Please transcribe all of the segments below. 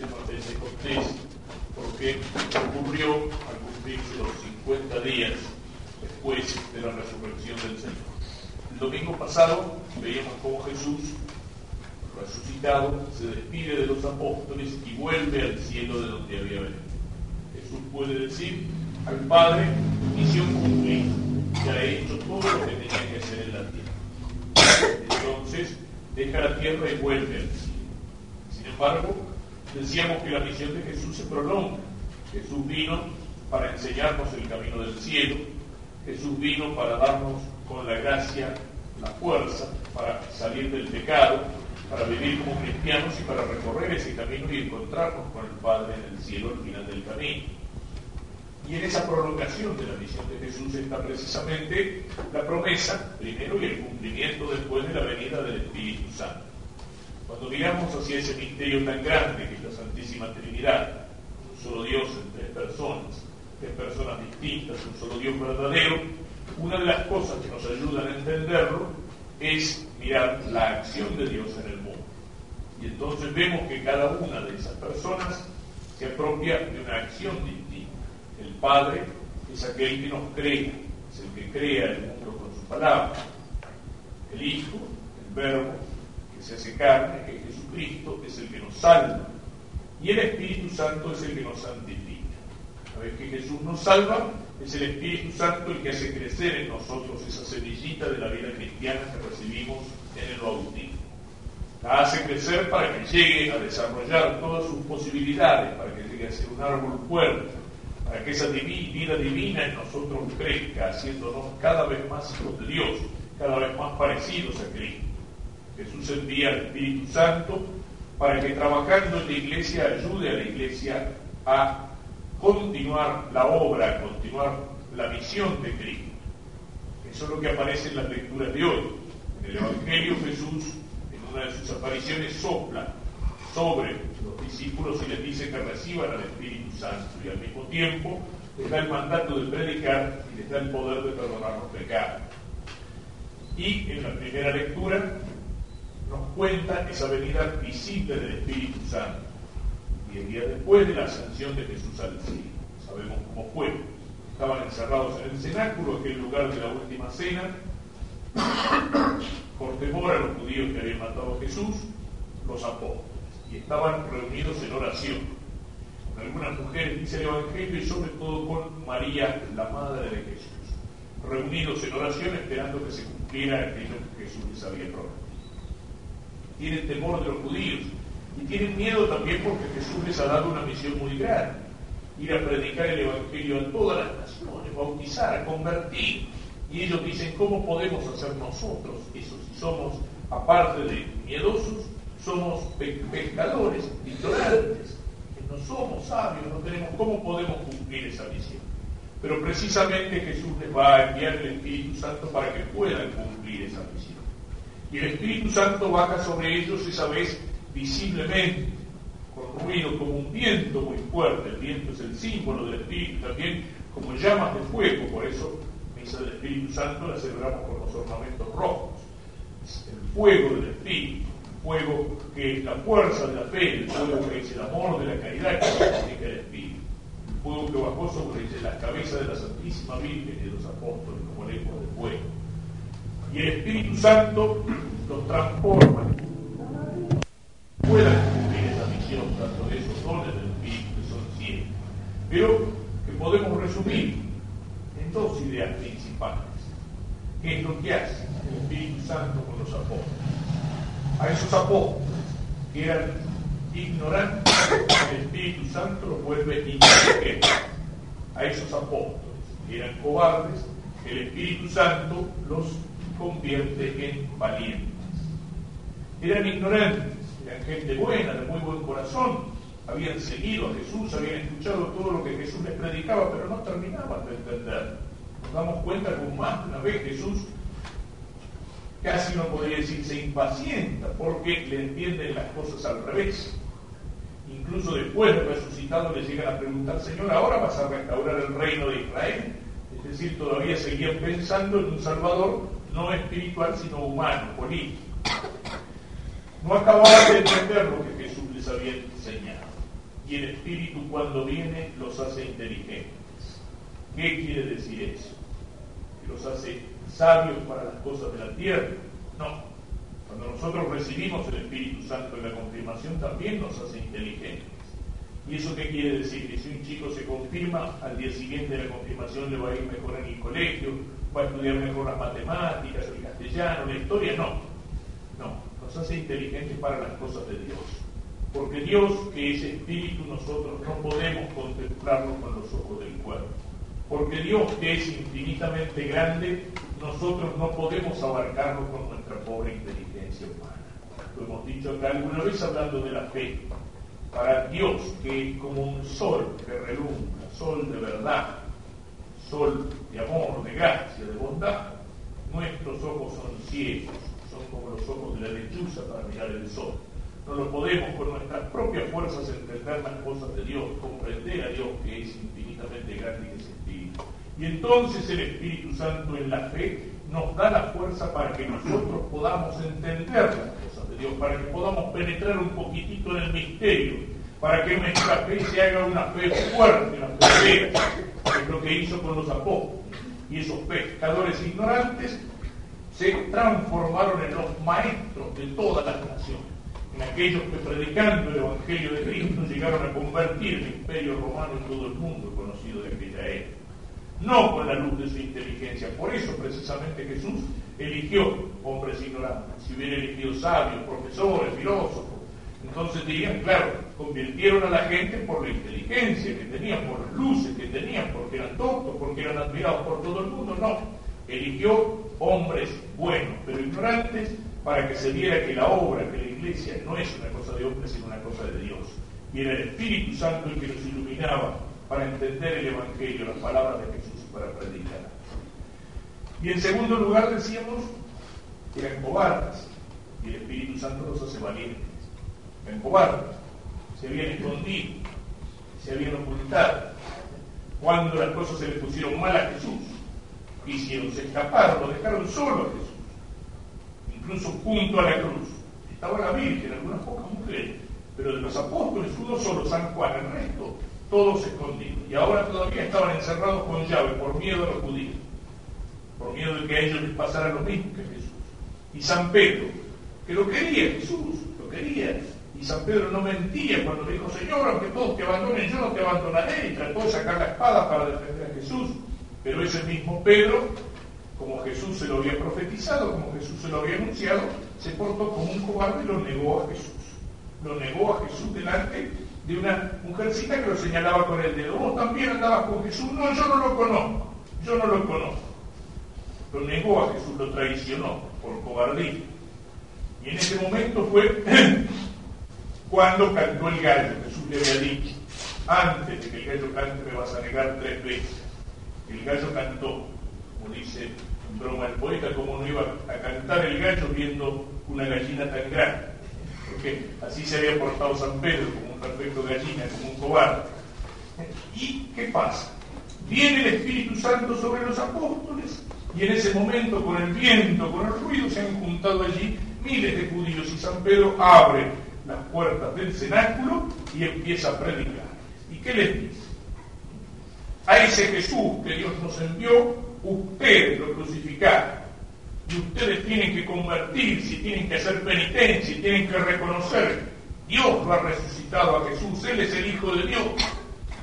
llama Pentecostés, porque ocurrió al cumplirse los 50 días después de la resurrección del Señor. El domingo pasado veíamos cómo Jesús, resucitado, se despide de los apóstoles y vuelve al cielo de donde había venido. Jesús puede decir al Padre, misión cumplida, ya he hecho todo lo que tenía que hacer en la tierra. Entonces, deja la tierra y vuelve al cielo. Sin embargo, decíamos que la misión de Jesús se prolonga. Jesús vino para enseñarnos el camino del cielo. Jesús vino para darnos con la gracia la fuerza para salir del pecado, para vivir como cristianos y para recorrer ese camino y encontrarnos con el Padre en el cielo al final del camino. Y en esa prolongación de la misión de Jesús está precisamente la promesa, primero, y el cumplimiento después de la venida del Espíritu Santo. Cuando miramos hacia ese misterio tan grande que es la Santísima Trinidad, un solo Dios en tres personas, tres personas distintas, un solo Dios verdadero, una de las cosas que nos ayudan a entenderlo es mirar la acción de Dios en el mundo. Y entonces vemos que cada una de esas personas se apropia de una acción distinta. El Padre es aquel que nos crea, es el que crea el mundo con su palabra. El Hijo, el Verbo, se hace carne, que es Jesucristo, es el que nos salva. Y el Espíritu Santo es el que nos santifica. Una vez que Jesús nos salva, es el Espíritu Santo el que hace crecer en nosotros esa semillita de la vida cristiana que recibimos en el bautismo. La hace crecer para que llegue a desarrollar todas sus posibilidades, para que llegue a ser un árbol fuerte, para que esa vida divina en nosotros crezca, haciéndonos cada vez más hijos de Dios, cada vez más parecidos a Cristo. Jesús envía al Espíritu Santo para que trabajando en la iglesia ayude a la iglesia a continuar la obra, continuar la misión de Cristo. Eso es lo que aparece en las lecturas de hoy. En el Evangelio Jesús, en una de sus apariciones, sopla sobre los discípulos y les dice que reciban al Espíritu Santo y al mismo tiempo les da el mandato de predicar y les da el poder de perdonar los pecados. Y en la primera lectura nos cuenta esa venida visible del Espíritu Santo y el día después de la ascensión de Jesús al cielo. Sabemos cómo fue. Estaban encerrados en el cenáculo, aquel lugar de la última cena, por temor a los judíos que habían matado a Jesús, los apóstoles, y estaban reunidos en oración. Con algunas mujeres, dice el Evangelio, y sobre todo con María, la madre de Jesús, reunidos en oración esperando que se cumpliera aquello que Jesús les había prometido. Tienen temor de los judíos, y tienen miedo también porque Jesús les ha dado una misión muy grande. Ir a predicar el Evangelio a todas las naciones, bautizar, convertir. Y ellos dicen, ¿cómo podemos hacer nosotros eso si somos, aparte de miedosos, somos pescadores, ignorantes, que no somos sabios, no tenemos, ¿cómo podemos cumplir esa misión? Pero precisamente Jesús les va a enviar el Espíritu Santo para que puedan cumplir esa misión. Y el Espíritu Santo baja sobre ellos esa vez visiblemente, con ruido como un viento muy fuerte. El viento es el símbolo del Espíritu, también como llamas de fuego, por eso misa del Espíritu Santo la celebramos con los ornamentos rojos. Es el fuego del Espíritu, el fuego que es la fuerza de la fe, el fuego que es el amor de la caridad que significa el Espíritu. El fuego que bajó sobre las cabezas de la Santísima Virgen y de los apóstoles como lengua de fuego. Y el Espíritu Santo los transforma puedan cumplir esa misión, tanto de esos dones del Espíritu que son siete, pero que podemos resumir en dos ideas principales. ¿Qué es lo que hace el Espíritu Santo con los apóstoles? A esos apóstoles que eran ignorantes, el Espíritu Santo los vuelve inteligentes. A esos apóstoles que eran cobardes, el Espíritu Santo los convierte en valientes. Eran ignorantes, eran gente buena, de muy buen corazón, habían seguido a Jesús, habían escuchado todo lo que Jesús les predicaba, pero no terminaban de entender. Nos damos cuenta que más de una vez Jesús casi no podría decir se impacienta porque le entienden las cosas al revés. Incluso después de resucitado le llegan a preguntar, Señor, ¿ahora vas a restaurar el reino de Israel? Es decir, todavía seguían pensando en un Salvador no espiritual, sino humano, político no acababan de entender lo que Jesús les había enseñado. Y el Espíritu cuando viene los hace inteligentes. ¿Qué quiere decir eso? ¿Que los hace sabios para las cosas de la tierra? No. Cuando nosotros recibimos el Espíritu Santo en la confirmación también nos hace inteligentes. ¿Y eso qué quiere decir? Que si un chico se confirma, al día siguiente la confirmación le va a ir mejor en el colegio, va a estudiar mejor las matemáticas, el castellano, la historia, no. No, nos hace inteligentes para las cosas de Dios. Porque Dios, que es espíritu, nosotros no podemos contemplarlo con los ojos del cuerpo. Porque Dios, que es infinitamente grande, nosotros no podemos abarcarlo con nuestra pobre inteligencia humana. Lo hemos dicho acá alguna vez hablando de la fe. Para Dios, que es como un sol que relumbra, sol de verdad, sol de amor, de gracia, de bondad, nuestros ojos son ciegos, son como los ojos de la lechuza para mirar el sol. No lo podemos con nuestras propias fuerzas entender las cosas de Dios, comprender a Dios que es infinitamente grande y que es espíritu. Y entonces el Espíritu Santo en la fe nos da la fuerza para que nosotros podamos entender las cosas Dios, para que podamos penetrar un poquitito en el misterio, para que nuestra fe se haga una fe fuerte, una fe que es lo que hizo con los apóstoles. Y esos pescadores ignorantes se transformaron en los maestros de todas las naciones, en aquellos que predicando el Evangelio de Cristo llegaron a convertir el imperio romano en todo el mundo conocido de aquella época no con la luz de su inteligencia. Por eso precisamente Jesús eligió hombres ignorantes. Si hubiera elegido sabios, profesores, filósofos, entonces dirían, claro, convirtieron a la gente por la inteligencia que tenían, por las luces que tenían, porque eran tontos, porque eran admirados por todo el mundo. No, eligió hombres buenos, pero ignorantes, para que se viera que la obra, que la iglesia no es una cosa de hombres, sino una cosa de Dios. Y era el Espíritu Santo el que nos iluminaba para entender el Evangelio, las palabras de Jesús para predicar. Y en segundo lugar decíamos que eran cobardes y el Espíritu Santo los hace valientes. Eran cobardes, se habían escondido, se habían ocultado. Cuando las cosas se le pusieron mal a Jesús, hicieron, se escaparon, lo dejaron solo a Jesús, incluso junto a la cruz. Estaba la Virgen, algunas pocas mujeres, pero de los apóstoles uno solo, San Juan, el resto todos escondidos. Y ahora todavía estaban encerrados con llave por miedo a los judíos, por miedo de que a ellos les pasara lo mismo que a Jesús. Y San Pedro, que lo quería Jesús, lo quería. Y San Pedro no mentía cuando le dijo, Señor, aunque todos te abandonen, yo no te abandonaré. Y trató de sacar la espada para defender a Jesús. Pero ese mismo Pedro, como Jesús se lo había profetizado, como Jesús se lo había anunciado, se portó como un cobarde y lo negó a Jesús. Lo negó a Jesús delante de una mujercita que lo señalaba con el dedo. Vos también andabas con Jesús. No, yo no lo conozco. Yo no lo conozco. Lo negó a Jesús, lo traicionó por cobardía. Y en ese momento fue cuando cantó el gallo. Jesús le había dicho, antes de que el gallo cante me vas a negar tres veces. El gallo cantó, como dice en broma el poeta, como no iba a cantar el gallo viendo una gallina tan grande. Porque así se había portado San Pedro, como un perfecto gallina, como un cobarde. ¿Y qué pasa? Viene el Espíritu Santo sobre los apóstoles y en ese momento, con el viento, con el ruido, se han juntado allí miles de judíos y San Pedro abre las puertas del cenáculo y empieza a predicar. ¿Y qué les dice? A ese Jesús que Dios nos envió, ustedes lo crucificaron y ustedes tienen que convertirse, tienen que hacer penitencia, tienen que reconocer, Dios lo ha resucitado a Jesús, Él es el Hijo de Dios.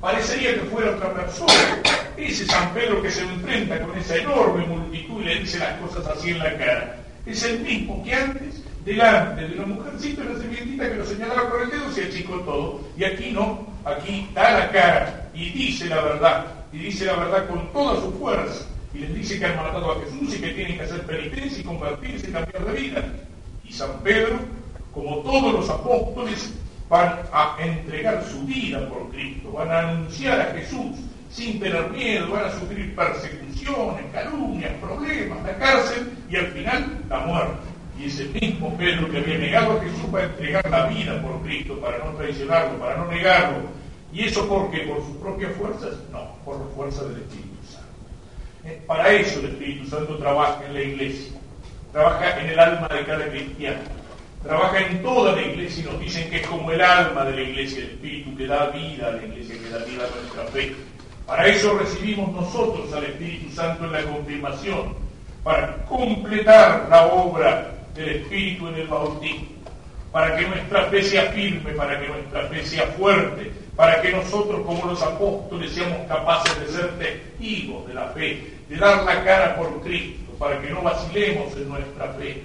Parecería que fuera otra persona. Ese San Pedro que se enfrenta con esa enorme multitud y le dice las cosas así en la cara. Es el mismo que antes, delante de una mujercita, una servientita que lo señalaba con el dedo, se achicó todo. Y aquí no, aquí da la cara y dice la verdad. Y dice la verdad con toda su fuerza y les dice que han matado a Jesús y que tienen que hacer penitencia y convertirse y cambiar de vida. Y San Pedro, como todos los apóstoles, van a entregar su vida por Cristo, van a anunciar a Jesús sin tener miedo, van a sufrir persecuciones, calumnias, problemas, la cárcel y al final la muerte. Y ese mismo Pedro que había negado a Jesús va a entregar la vida por Cristo para no traicionarlo, para no negarlo. ¿Y eso por qué? ¿Por sus propias fuerzas? No, por la fuerza del Espíritu. Para eso el Espíritu Santo trabaja en la iglesia, trabaja en el alma de cada cristiano. trabaja en toda la iglesia y nos dicen que es como el alma de la iglesia, el espíritu que da vida a la iglesia, que da vida a nuestra fe. Para eso recibimos nosotros al Espíritu Santo en la confirmación, para completar la obra del Espíritu en el bautismo, para que nuestra fe sea firme, para que nuestra fe sea fuerte, para que nosotros como los apóstoles seamos capaces de ser testigos de la fe, de dar la cara por Cristo, para que no vacilemos en nuestra fe.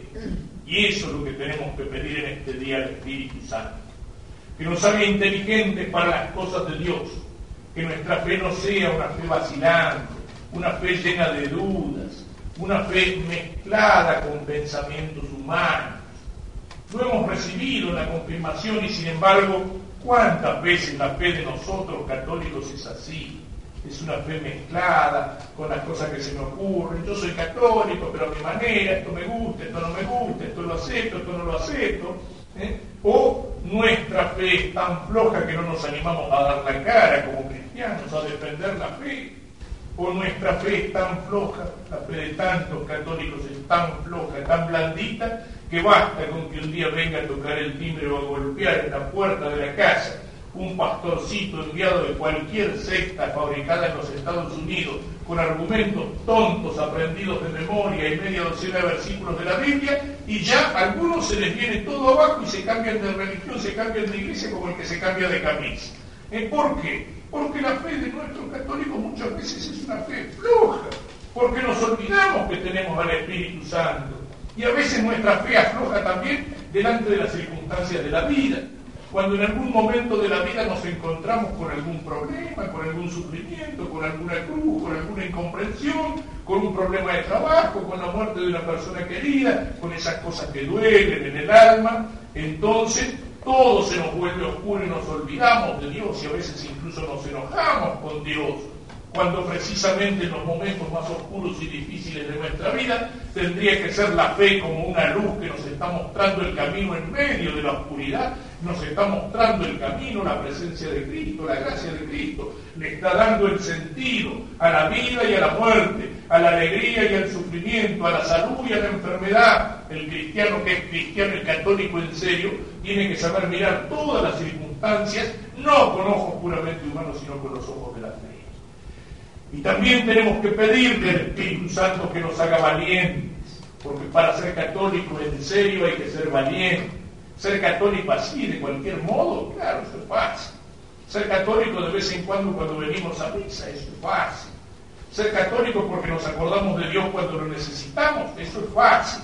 Y eso es lo que tenemos que pedir en este día al Espíritu Santo. Que nos haga inteligentes para las cosas de Dios. Que nuestra fe no sea una fe vacilante, una fe llena de dudas, una fe mezclada con pensamientos humanos. Lo hemos recibido la confirmación y sin embargo, ¿cuántas veces la fe de nosotros católicos es así? es una fe mezclada con las cosas que se me ocurren. Yo soy católico, pero a mi manera, esto me gusta, esto no me gusta, esto lo acepto, esto no lo acepto. ¿eh? O nuestra fe es tan floja que no nos animamos a dar la cara como cristianos, a defender la fe. O nuestra fe es tan floja, la fe de tantos católicos es tan floja, tan blandita, que basta con que un día venga a tocar el timbre o a golpear en la puerta de la casa un pastorcito enviado de cualquier secta fabricada en los Estados Unidos con argumentos tontos aprendidos de memoria y media docena de versículos de la Biblia y ya a algunos se les viene todo abajo y se cambian de religión, se cambian de iglesia como el que se cambia de camisa. ¿Eh? ¿Por qué? Porque la fe de nuestros católicos muchas veces es una fe floja, porque nos olvidamos que tenemos al Espíritu Santo y a veces nuestra fe afloja también delante de las circunstancias de la vida cuando en algún momento de la vida nos encontramos con algún problema, con algún sufrimiento, con alguna cruz, con alguna incomprensión, con un problema de trabajo, con la muerte de una persona querida, con esas cosas que duelen en el alma, entonces todo se nos vuelve oscuro y nos olvidamos de Dios y a veces incluso nos enojamos con Dios. Cuando precisamente en los momentos más oscuros y difíciles de nuestra vida tendría que ser la fe como una luz que nos está mostrando el camino en medio de la oscuridad, nos está mostrando el camino, la presencia de Cristo, la gracia de Cristo, le está dando el sentido a la vida y a la muerte, a la alegría y al sufrimiento, a la salud y a la enfermedad. El cristiano que es cristiano, el católico en serio, tiene que saber mirar todas las circunstancias, no con ojos puramente humanos, sino con los ojos de la fe. Y también tenemos que pedirle al Espíritu Santo que nos haga valientes, porque para ser católico en serio hay que ser valiente. Ser católico así, de cualquier modo, claro, eso es fácil. Ser católico de vez en cuando cuando venimos a misa, eso es fácil. Ser católico porque nos acordamos de Dios cuando lo necesitamos, eso es fácil.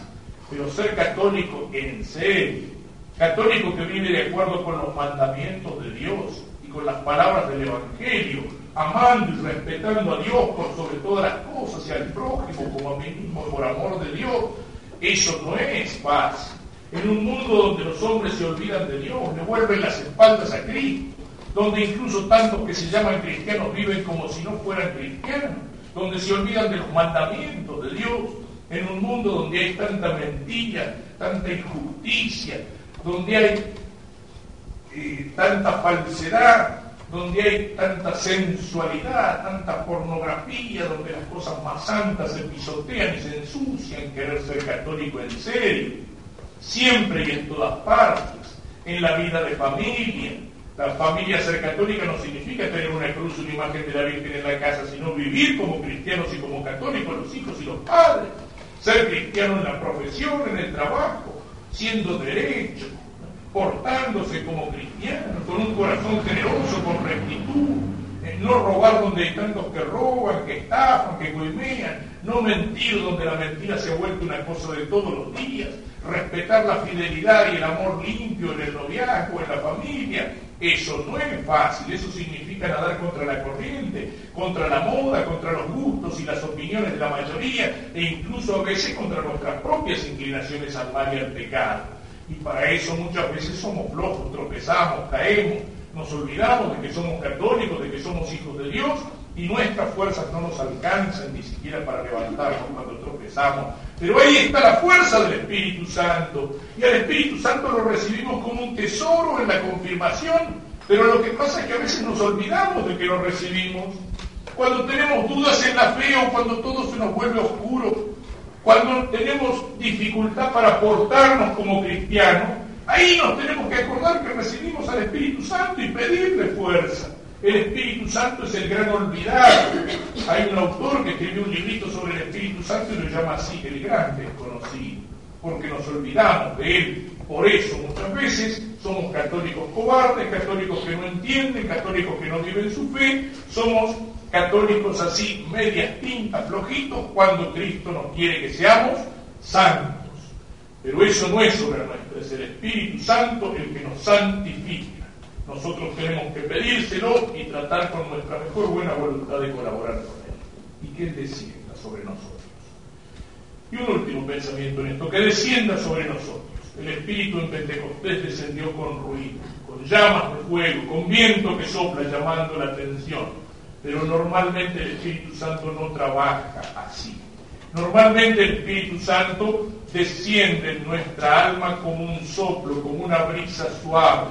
Pero ser católico en serio, católico que vive de acuerdo con los mandamientos de Dios y con las palabras del Evangelio, amando y respetando a Dios por sobre todas las cosas y al prójimo como a mí mismo por amor de Dios, eso no es paz. En un mundo donde los hombres se olvidan de Dios, le vuelven las espaldas a Cristo, donde incluso tantos que se llaman cristianos viven como si no fueran cristianos, donde se olvidan de los mandamientos de Dios, en un mundo donde hay tanta mentira, tanta injusticia, donde hay eh, tanta falsedad, donde hay tanta sensualidad, tanta pornografía, donde las cosas más santas se pisotean y se ensucian, querer ser católico en serio, siempre y en todas partes, en la vida de familia. La familia ser católica no significa tener una cruz, una imagen de la Virgen en la casa, sino vivir como cristianos y como católicos, los hijos y los padres. Ser cristiano en la profesión, en el trabajo, siendo derecho, portándose como cristianos, con un corazón generoso, con rectitud, no robar donde hay tantos que roban, que estafan, que coimean, no mentir donde la mentira se ha vuelto una cosa de todos los días, respetar la fidelidad y el amor limpio en el noviazgo, en la familia. Eso no es fácil, eso significa nadar contra la corriente, contra la moda, contra los gustos y las opiniones de la mayoría e incluso a veces contra nuestras propias inclinaciones al mal y al pecado. Y para eso muchas veces somos flojos, tropezamos, caemos, nos olvidamos de que somos católicos, de que somos hijos de Dios y nuestras fuerzas no nos alcanzan ni siquiera para levantarnos cuando tropezamos. Pero ahí está la fuerza del Espíritu Santo. Y al Espíritu Santo lo recibimos como un tesoro en la confirmación. Pero lo que pasa es que a veces nos olvidamos de que lo recibimos. Cuando tenemos dudas en la fe o cuando todo se nos vuelve oscuro, Cuando tenemos dificultad para portarnos como cristianos, ahí nos tenemos que acordar que recibimos al Espíritu Santo y pedirle fuerza. El Espíritu Santo es el gran olvidado. Hay un autor que escribió un librito sobre el Espíritu Santo y lo llama así, el gran desconocido, porque nos olvidamos de él. Por eso muchas veces somos católicos cobardes, católicos que no entienden, católicos que no viven su fe, somos católicos así, medias tintas, flojitos, cuando Cristo nos quiere que seamos santos. Pero eso no es sobre nuestra, es el Espíritu Santo el que nos santifica. Nosotros tenemos que pedírselo y tratar con nuestra mejor buena voluntad de colaborar con Él. Y que descienda sobre nosotros. Y un último pensamiento en esto, que descienda sobre nosotros. El Espíritu en Pentecostés descendió con ruido, con llamas de fuego, con viento que sopla llamando la atención. Pero normalmente el Espíritu Santo no trabaja así. Normalmente el Espíritu Santo desciende en nuestra alma como un soplo, como una brisa suave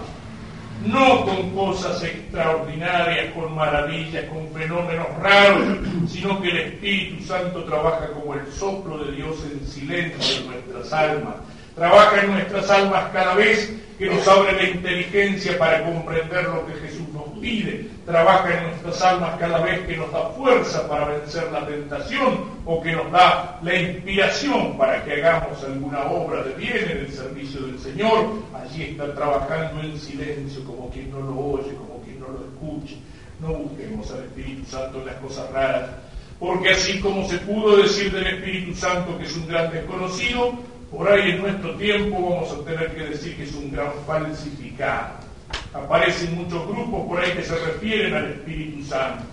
no con cosas extraordinarias, con maravillas, con fenómenos raros, sino que el Espíritu Santo trabaja como el soplo de Dios en silencio en nuestras almas. Trabaja en nuestras almas cada vez que nos abre la inteligencia para comprender lo que Jesús pide. Trabaja en nuestras almas cada vez que nos da fuerza para vencer la tentación o que nos da la inspiración para que hagamos alguna obra de bien en el servicio del Señor. Allí está trabajando en silencio como quien no lo oye, como quien no lo escuche. No busquemos al Espíritu Santo en las cosas raras, porque así como se pudo decir del Espíritu Santo que es un gran desconocido, por ahí en nuestro tiempo vamos a tener que decir que es un gran falsificado. Aparecen muchos grupos por ahí que se refieren al Espíritu Santo.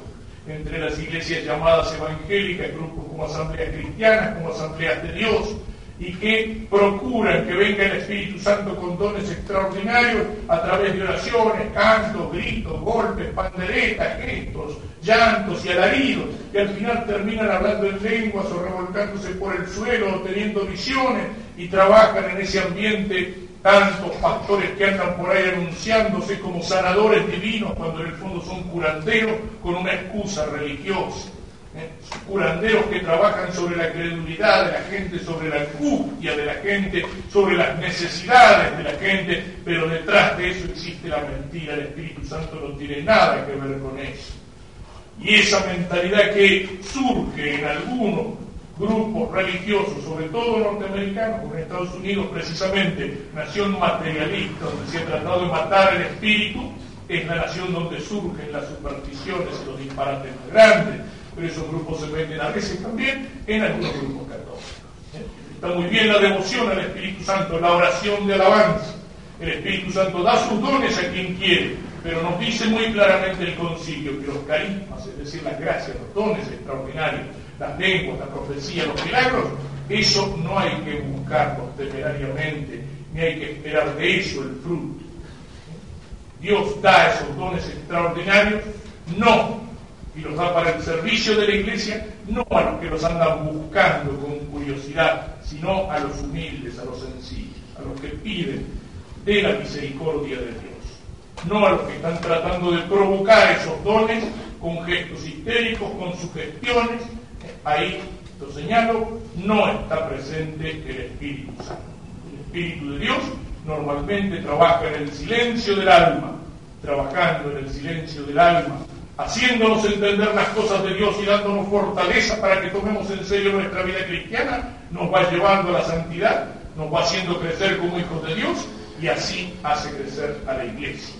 Entre las iglesias llamadas evangélicas, grupos como asambleas cristianas, como asambleas de Dios, y que procuran que venga el Espíritu Santo con dones extraordinarios a través de oraciones, cantos, gritos, golpes, panderetas, gestos, llantos y alaridos, que al final terminan hablando en lenguas o revolcándose por el suelo o teniendo visiones y trabajan en ese ambiente tantos pastores que andan por ahí anunciándose como sanadores divinos cuando en el fondo son curanderos con una excusa religiosa. ¿eh? Curanderos que trabajan sobre la credulidad de la gente, sobre la angustia de la gente, sobre las necesidades de la gente, pero detrás de eso existe la mentira. El Espíritu Santo no tiene nada que ver con eso. Y esa mentalidad que surge en algunos grupos religiosos, sobre todo norteamericanos, en Estados Unidos precisamente, nación materialista, donde se ha tratado de matar el espíritu, es la nación donde surgen las supersticiones y los disparates más grandes, pero esos grupos se venden a veces también en algunos grupos católicos. ¿eh? Está muy bien la devoción al Espíritu Santo, la oración de alabanza. El Espíritu Santo da sus dones a quien quiere, pero nos dice muy claramente el concilio que los carismas, es decir, las gracias, los dones extraordinarios, las lenguas, la profecía, los milagros, eso no hay que buscarlos temerariamente, ni hay que esperar de eso el fruto. Dios da esos dones extraordinarios, no y los da para el servicio de la iglesia, no a los que los andan buscando con curiosidad, sino a los humildes, a los sencillos, a los que piden de la misericordia de Dios, no a los que están tratando de provocar esos dones con gestos histéricos, con sugestiones. Ahí, lo señalo, no está presente el Espíritu Santo. El Espíritu de Dios normalmente trabaja en el silencio del alma, trabajando en el silencio del alma haciéndonos entender las cosas de Dios y dándonos fortaleza para que tomemos en serio nuestra vida cristiana, nos va llevando a la santidad, nos va haciendo crecer como hijos de Dios y así hace crecer a la iglesia.